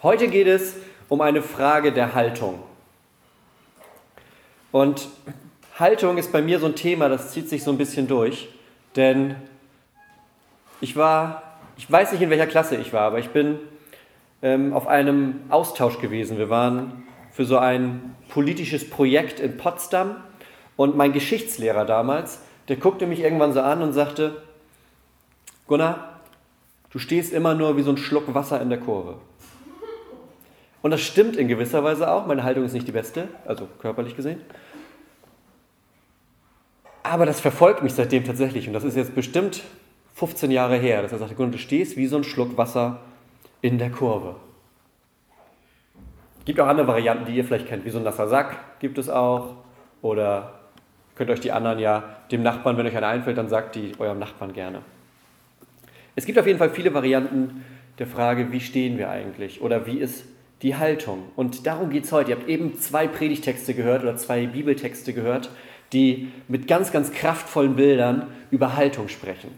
Heute geht es um eine Frage der Haltung. Und Haltung ist bei mir so ein Thema, das zieht sich so ein bisschen durch. Denn ich war, ich weiß nicht in welcher Klasse ich war, aber ich bin ähm, auf einem Austausch gewesen. Wir waren für so ein politisches Projekt in Potsdam und mein Geschichtslehrer damals, der guckte mich irgendwann so an und sagte, Gunnar, du stehst immer nur wie so ein Schluck Wasser in der Kurve. Und das stimmt in gewisser Weise auch. Meine Haltung ist nicht die beste, also körperlich gesehen. Aber das verfolgt mich seitdem tatsächlich. Und das ist jetzt bestimmt 15 Jahre her, dass er sagte, du stehst wie so ein Schluck Wasser in der Kurve. Gibt auch andere Varianten, die ihr vielleicht kennt, wie so ein nasser Sack gibt es auch. Oder könnt euch die anderen ja dem Nachbarn, wenn euch einer einfällt, dann sagt die eurem Nachbarn gerne. Es gibt auf jeden Fall viele Varianten der Frage, wie stehen wir eigentlich oder wie ist die Haltung. Und darum geht es heute. Ihr habt eben zwei Predigtexte gehört oder zwei Bibeltexte gehört, die mit ganz, ganz kraftvollen Bildern über Haltung sprechen.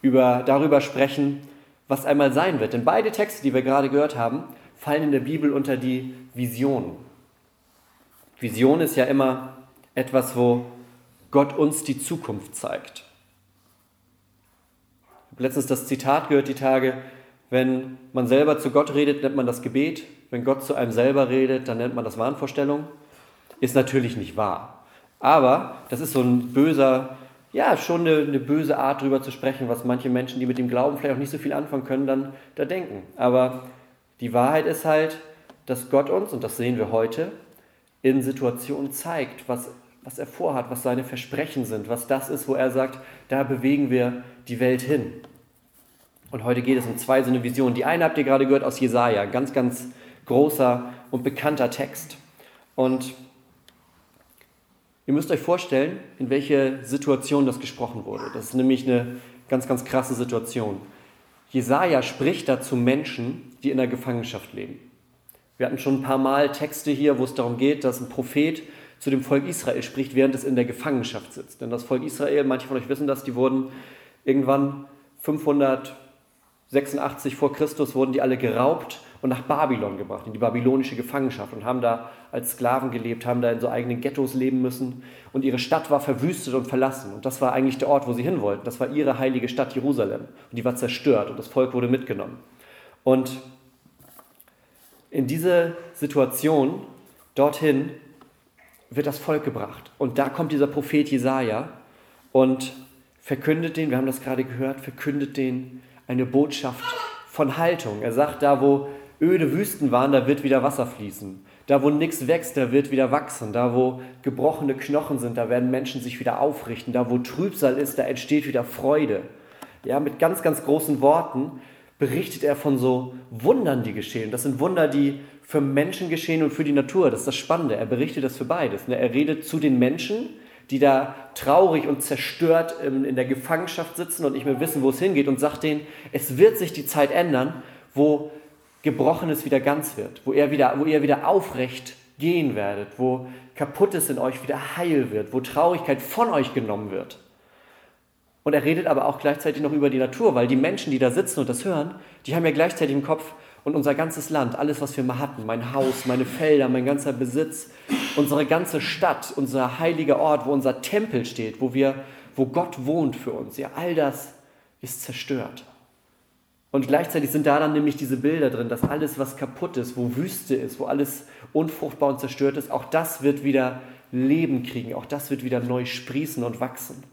Über, darüber sprechen, was einmal sein wird. Denn beide Texte, die wir gerade gehört haben, fallen in der Bibel unter die Vision. Vision ist ja immer etwas, wo Gott uns die Zukunft zeigt. Ich habe letztens das Zitat gehört, die Tage, wenn man selber zu Gott redet, nennt man das Gebet. Wenn Gott zu einem selber redet, dann nennt man das Wahnvorstellung. Ist natürlich nicht wahr. Aber das ist so ein böser, ja, schon eine, eine böse Art, darüber zu sprechen, was manche Menschen, die mit dem Glauben vielleicht auch nicht so viel anfangen können, dann da denken. Aber die Wahrheit ist halt, dass Gott uns, und das sehen wir heute, in Situationen zeigt, was, was er vorhat, was seine Versprechen sind, was das ist, wo er sagt, da bewegen wir die Welt hin. Und heute geht es um zwei so eine Visionen. Die eine habt ihr gerade gehört aus Jesaja, ganz, ganz großer und bekannter Text. Und ihr müsst euch vorstellen, in welche Situation das gesprochen wurde. Das ist nämlich eine ganz, ganz krasse Situation. Jesaja spricht da zu Menschen, die in der Gefangenschaft leben. Wir hatten schon ein paar Mal Texte hier, wo es darum geht, dass ein Prophet zu dem Volk Israel spricht, während es in der Gefangenschaft sitzt. Denn das Volk Israel, manche von euch wissen das, die wurden irgendwann 500 86 vor Christus wurden die alle geraubt und nach Babylon gebracht, in die babylonische Gefangenschaft und haben da als Sklaven gelebt, haben da in so eigenen Ghettos leben müssen und ihre Stadt war verwüstet und verlassen und das war eigentlich der Ort, wo sie hin wollten. Das war ihre heilige Stadt Jerusalem und die war zerstört und das Volk wurde mitgenommen. Und in diese Situation dorthin wird das Volk gebracht und da kommt dieser Prophet Jesaja und verkündet den, wir haben das gerade gehört, verkündet den eine Botschaft von Haltung. Er sagt, da wo öde Wüsten waren, da wird wieder Wasser fließen. Da wo nichts wächst, da wird wieder wachsen. Da wo gebrochene Knochen sind, da werden Menschen sich wieder aufrichten. Da wo Trübsal ist, da entsteht wieder Freude. Ja, mit ganz, ganz großen Worten berichtet er von so Wundern, die geschehen. Das sind Wunder, die für Menschen geschehen und für die Natur. Das ist das Spannende. Er berichtet das für beides. Ne? Er redet zu den Menschen, die da traurig und zerstört in der Gefangenschaft sitzen und nicht mehr wissen, wo es hingeht und sagt denen, es wird sich die Zeit ändern, wo Gebrochenes wieder ganz wird, wo ihr wieder, wo ihr wieder aufrecht gehen werdet, wo Kaputtes in euch wieder heil wird, wo Traurigkeit von euch genommen wird. Und er redet aber auch gleichzeitig noch über die Natur, weil die Menschen, die da sitzen und das hören, die haben ja gleichzeitig im Kopf, und unser ganzes Land, alles, was wir mal hatten, mein Haus, meine Felder, mein ganzer Besitz, unsere ganze Stadt, unser heiliger Ort, wo unser Tempel steht, wo, wir, wo Gott wohnt für uns, ja, all das ist zerstört. Und gleichzeitig sind da dann nämlich diese Bilder drin, dass alles, was kaputt ist, wo Wüste ist, wo alles unfruchtbar und zerstört ist, auch das wird wieder Leben kriegen, auch das wird wieder neu sprießen und wachsen.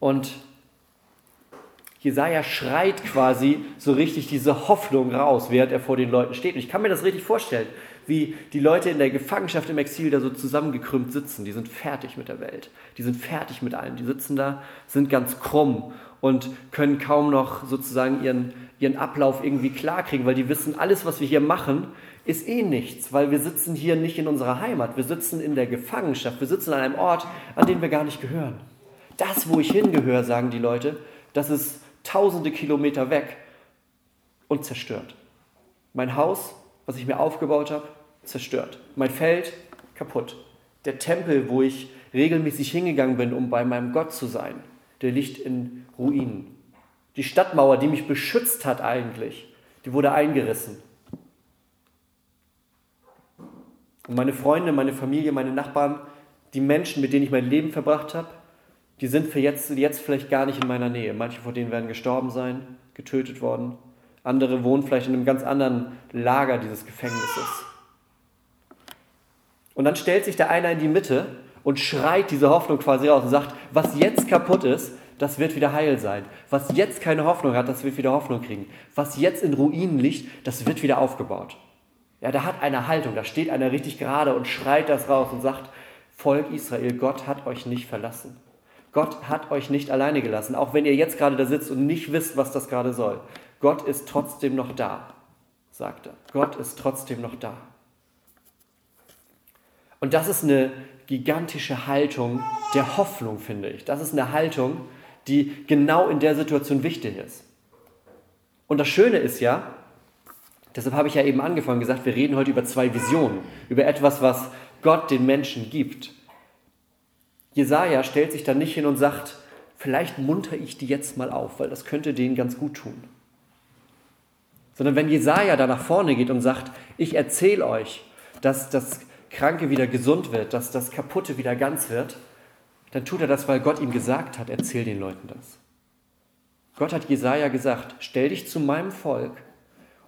Und Jesaja schreit quasi so richtig diese Hoffnung raus, während er vor den Leuten steht. Und ich kann mir das richtig vorstellen, wie die Leute in der Gefangenschaft im Exil da so zusammengekrümmt sitzen. Die sind fertig mit der Welt. Die sind fertig mit allem. Die sitzen da, sind ganz krumm und können kaum noch sozusagen ihren, ihren Ablauf irgendwie klarkriegen, weil die wissen, alles, was wir hier machen, ist eh nichts, weil wir sitzen hier nicht in unserer Heimat. Wir sitzen in der Gefangenschaft. Wir sitzen an einem Ort, an den wir gar nicht gehören. Das, wo ich hingehöre, sagen die Leute, das ist tausende Kilometer weg und zerstört. Mein Haus, was ich mir aufgebaut habe, zerstört. Mein Feld kaputt. Der Tempel, wo ich regelmäßig hingegangen bin, um bei meinem Gott zu sein, der liegt in Ruinen. Die Stadtmauer, die mich beschützt hat eigentlich, die wurde eingerissen. Und meine Freunde, meine Familie, meine Nachbarn, die Menschen, mit denen ich mein Leben verbracht habe, die sind für jetzt, jetzt vielleicht gar nicht in meiner Nähe. Manche von denen werden gestorben sein, getötet worden. Andere wohnen vielleicht in einem ganz anderen Lager dieses Gefängnisses. Und dann stellt sich der einer in die Mitte und schreit diese Hoffnung quasi raus und sagt, was jetzt kaputt ist, das wird wieder heil sein. Was jetzt keine Hoffnung hat, das wird wieder Hoffnung kriegen. Was jetzt in Ruinen liegt, das wird wieder aufgebaut. Ja, da hat eine Haltung, da steht einer richtig gerade und schreit das raus und sagt, Volk Israel, Gott hat euch nicht verlassen. Gott hat euch nicht alleine gelassen, auch wenn ihr jetzt gerade da sitzt und nicht wisst, was das gerade soll. Gott ist trotzdem noch da, sagt er. Gott ist trotzdem noch da. Und das ist eine gigantische Haltung der Hoffnung, finde ich. Das ist eine Haltung, die genau in der Situation wichtig ist. Und das Schöne ist ja, deshalb habe ich ja eben angefangen gesagt, wir reden heute über zwei Visionen, über etwas, was Gott den Menschen gibt. Jesaja stellt sich dann nicht hin und sagt, vielleicht munter ich die jetzt mal auf, weil das könnte denen ganz gut tun. Sondern wenn Jesaja da nach vorne geht und sagt, ich erzähle euch, dass das Kranke wieder gesund wird, dass das Kaputte wieder ganz wird, dann tut er das, weil Gott ihm gesagt hat, erzähl den Leuten das. Gott hat Jesaja gesagt, stell dich zu meinem Volk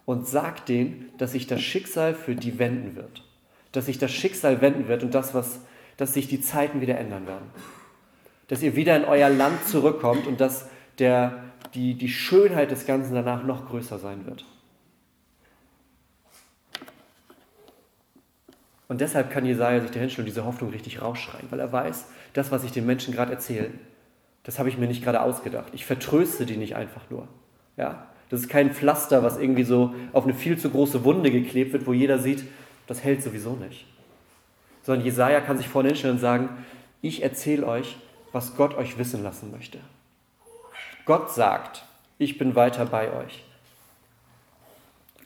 und sag denen, dass sich das Schicksal für die wenden wird. Dass sich das Schicksal wenden wird und das, was, dass sich die Zeiten wieder ändern werden. Dass ihr wieder in euer Land zurückkommt und dass der, die, die Schönheit des Ganzen danach noch größer sein wird. Und deshalb kann Jesaja sich da hinstellen und diese Hoffnung richtig rausschreien, weil er weiß, das, was ich den Menschen gerade erzähle, das habe ich mir nicht gerade ausgedacht. Ich vertröste die nicht einfach nur. Ja? Das ist kein Pflaster, was irgendwie so auf eine viel zu große Wunde geklebt wird, wo jeder sieht, das hält sowieso nicht. Sondern Jesaja kann sich vorne hinstellen und sagen: Ich erzähle euch, was Gott euch wissen lassen möchte. Gott sagt: Ich bin weiter bei euch.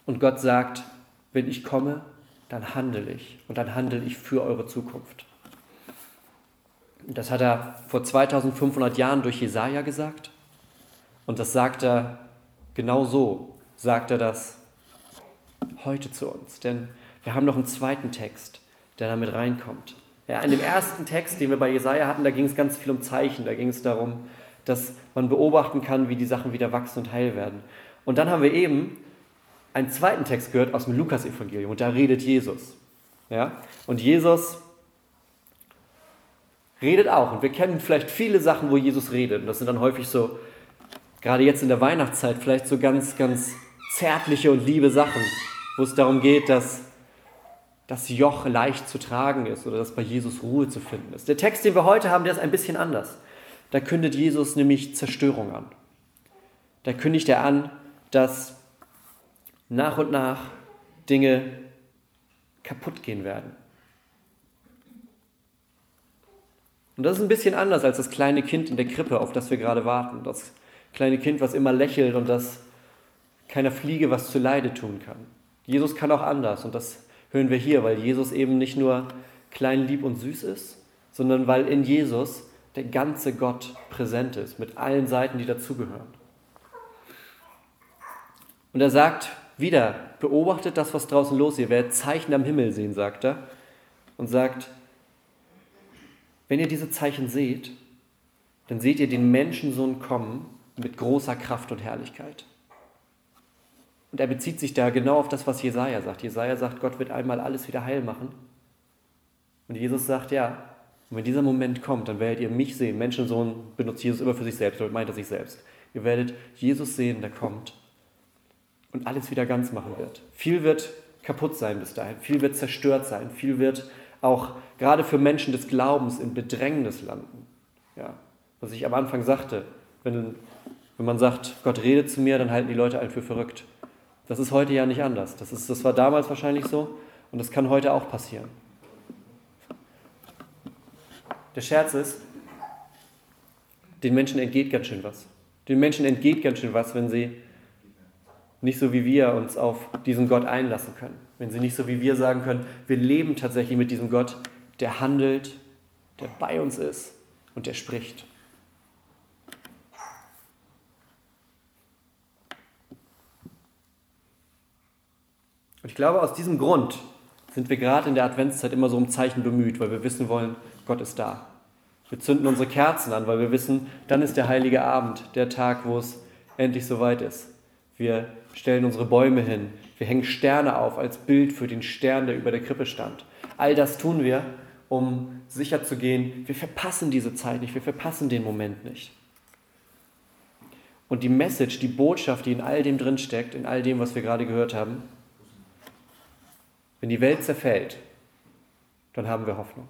Und Gott sagt: Wenn ich komme, dann handle ich und dann handle ich für eure Zukunft. Das hat er vor 2500 Jahren durch Jesaja gesagt und das sagt er genau so, sagt er das heute zu uns. Denn wir haben noch einen zweiten Text, der damit reinkommt. Ja, in dem ersten Text, den wir bei Jesaja hatten, da ging es ganz viel um Zeichen. Da ging es darum, dass man beobachten kann, wie die Sachen wieder wachsen und heil werden. Und dann haben wir eben einen zweiten Text gehört aus dem Lukas-Evangelium und da redet Jesus. Ja? Und Jesus redet auch. Und wir kennen vielleicht viele Sachen, wo Jesus redet. Und das sind dann häufig so, gerade jetzt in der Weihnachtszeit, vielleicht so ganz, ganz zärtliche und liebe Sachen, wo es darum geht, dass das Joch leicht zu tragen ist oder dass bei Jesus Ruhe zu finden ist. Der Text, den wir heute haben, der ist ein bisschen anders. Da kündet Jesus nämlich Zerstörung an. Da kündigt er an, dass nach und nach Dinge kaputt gehen werden. Und das ist ein bisschen anders als das kleine Kind in der Krippe, auf das wir gerade warten. Das kleine Kind, was immer lächelt und das keiner Fliege was zu Leide tun kann. Jesus kann auch anders und das hören wir hier, weil Jesus eben nicht nur klein, lieb und süß ist, sondern weil in Jesus der ganze Gott präsent ist, mit allen Seiten, die dazugehören. Und er sagt, wieder, beobachtet das, was draußen los ist. Ihr werdet Zeichen am Himmel sehen, sagt er. Und sagt, wenn ihr diese Zeichen seht, dann seht ihr den Menschensohn kommen mit großer Kraft und Herrlichkeit. Und er bezieht sich da genau auf das, was Jesaja sagt. Jesaja sagt, Gott wird einmal alles wieder heil machen. Und Jesus sagt, ja, und wenn dieser Moment kommt, dann werdet ihr mich sehen. Menschensohn benutzt Jesus immer für sich selbst, damit meint er sich selbst. Ihr werdet Jesus sehen, der kommt und alles wieder ganz machen wird. Viel wird kaputt sein bis dahin, viel wird zerstört sein, viel wird auch gerade für Menschen des Glaubens in Bedrängnis landen. Ja, was ich am Anfang sagte, wenn, wenn man sagt, Gott redet zu mir, dann halten die Leute einen für verrückt. Das ist heute ja nicht anders. Das, ist, das war damals wahrscheinlich so und das kann heute auch passieren. Der Scherz ist, den Menschen entgeht ganz schön was. Den Menschen entgeht ganz schön was, wenn sie nicht so wie wir uns auf diesen Gott einlassen können. Wenn sie nicht so wie wir sagen können, wir leben tatsächlich mit diesem Gott, der handelt, der bei uns ist und der spricht. Und ich glaube, aus diesem Grund sind wir gerade in der Adventszeit immer so um Zeichen bemüht, weil wir wissen wollen, Gott ist da. Wir zünden unsere Kerzen an, weil wir wissen, dann ist der heilige Abend, der Tag, wo es endlich soweit ist. Wir stellen unsere Bäume hin, wir hängen Sterne auf als Bild für den Stern, der über der Krippe stand. All das tun wir, um sicher zu gehen, wir verpassen diese Zeit nicht, wir verpassen den Moment nicht. Und die Message, die Botschaft, die in all dem drin steckt, in all dem, was wir gerade gehört haben, wenn die Welt zerfällt, dann haben wir Hoffnung.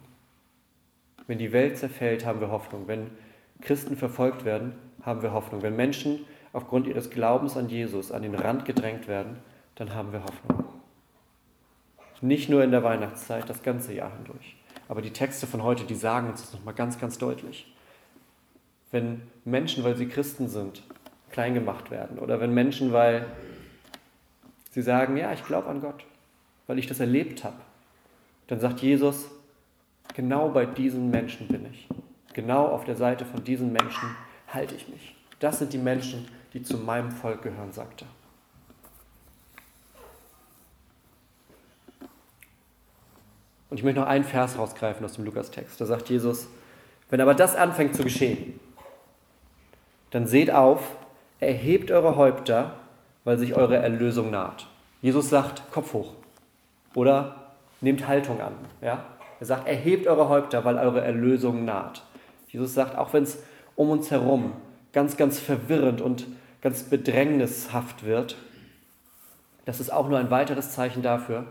Wenn die Welt zerfällt, haben wir Hoffnung. Wenn Christen verfolgt werden, haben wir Hoffnung. Wenn Menschen aufgrund ihres Glaubens an Jesus an den Rand gedrängt werden, dann haben wir Hoffnung. Nicht nur in der Weihnachtszeit, das ganze Jahr hindurch. Aber die Texte von heute, die sagen uns das nochmal ganz, ganz deutlich. Wenn Menschen, weil sie Christen sind, klein gemacht werden oder wenn Menschen, weil sie sagen, ja, ich glaube an Gott, weil ich das erlebt habe, dann sagt Jesus, genau bei diesen Menschen bin ich. Genau auf der Seite von diesen Menschen halte ich mich. Das sind die Menschen, die zu meinem Volk gehören, sagte er. Und ich möchte noch einen Vers rausgreifen aus dem Lukas-Text. Da sagt Jesus, wenn aber das anfängt zu geschehen, dann seht auf, erhebt eure Häupter, weil sich eure Erlösung naht. Jesus sagt, Kopf hoch. Oder nehmt Haltung an. Ja? Er sagt, erhebt eure Häupter, weil eure Erlösung naht. Jesus sagt, auch wenn es um uns herum ganz, ganz verwirrend und ganz bedrängnishaft wird, das ist auch nur ein weiteres Zeichen dafür,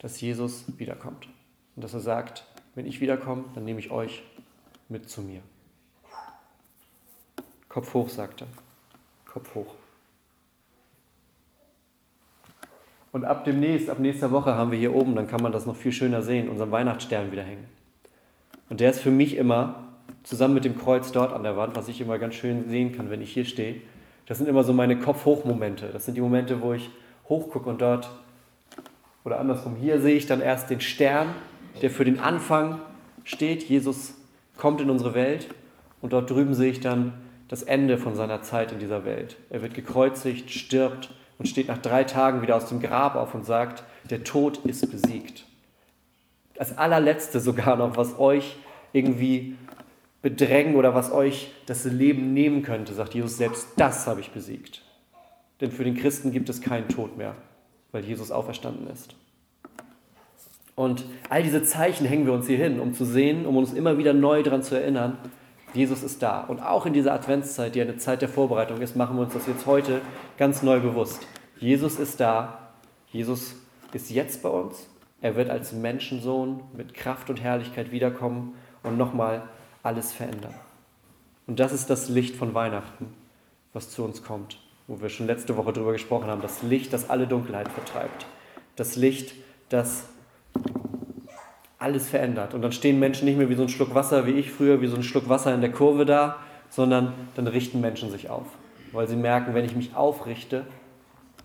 dass Jesus wiederkommt. Und dass er sagt, wenn ich wiederkomme, dann nehme ich euch mit zu mir. Kopf hoch, sagt er. Kopf hoch. Und ab demnächst, ab nächster Woche haben wir hier oben, dann kann man das noch viel schöner sehen, unseren Weihnachtsstern wieder hängen. Und der ist für mich immer, zusammen mit dem Kreuz dort an der Wand, was ich immer ganz schön sehen kann, wenn ich hier stehe, das sind immer so meine Kopf-Hoch-Momente. Das sind die Momente, wo ich hochgucke und dort oder andersrum, hier sehe ich dann erst den Stern, der für den Anfang steht. Jesus kommt in unsere Welt und dort drüben sehe ich dann das Ende von seiner Zeit in dieser Welt. Er wird gekreuzigt, stirbt und steht nach drei Tagen wieder aus dem Grab auf und sagt, der Tod ist besiegt. Als allerletzte sogar noch, was euch irgendwie bedrängen oder was euch das Leben nehmen könnte, sagt Jesus, selbst das habe ich besiegt. Denn für den Christen gibt es keinen Tod mehr weil Jesus auferstanden ist. Und all diese Zeichen hängen wir uns hier hin, um zu sehen, um uns immer wieder neu daran zu erinnern, Jesus ist da. Und auch in dieser Adventszeit, die eine Zeit der Vorbereitung ist, machen wir uns das jetzt heute ganz neu bewusst. Jesus ist da. Jesus ist jetzt bei uns. Er wird als Menschensohn mit Kraft und Herrlichkeit wiederkommen und nochmal alles verändern. Und das ist das Licht von Weihnachten, was zu uns kommt wo wir schon letzte Woche drüber gesprochen haben, das Licht, das alle Dunkelheit vertreibt. Das Licht, das alles verändert. Und dann stehen Menschen nicht mehr wie so ein Schluck Wasser, wie ich früher, wie so ein Schluck Wasser in der Kurve da, sondern dann richten Menschen sich auf. Weil sie merken, wenn ich mich aufrichte,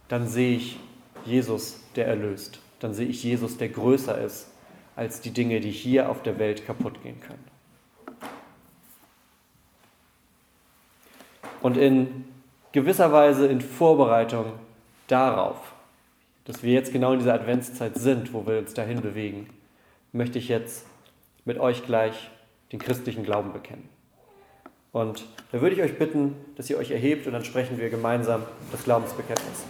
dann sehe ich Jesus, der erlöst. Dann sehe ich Jesus, der größer ist als die Dinge, die hier auf der Welt kaputt gehen können. Und in gewisser Weise in Vorbereitung darauf, dass wir jetzt genau in dieser Adventszeit sind, wo wir uns dahin bewegen, möchte ich jetzt mit euch gleich den christlichen Glauben bekennen. Und da würde ich euch bitten, dass ihr euch erhebt und dann sprechen wir gemeinsam das Glaubensbekenntnis.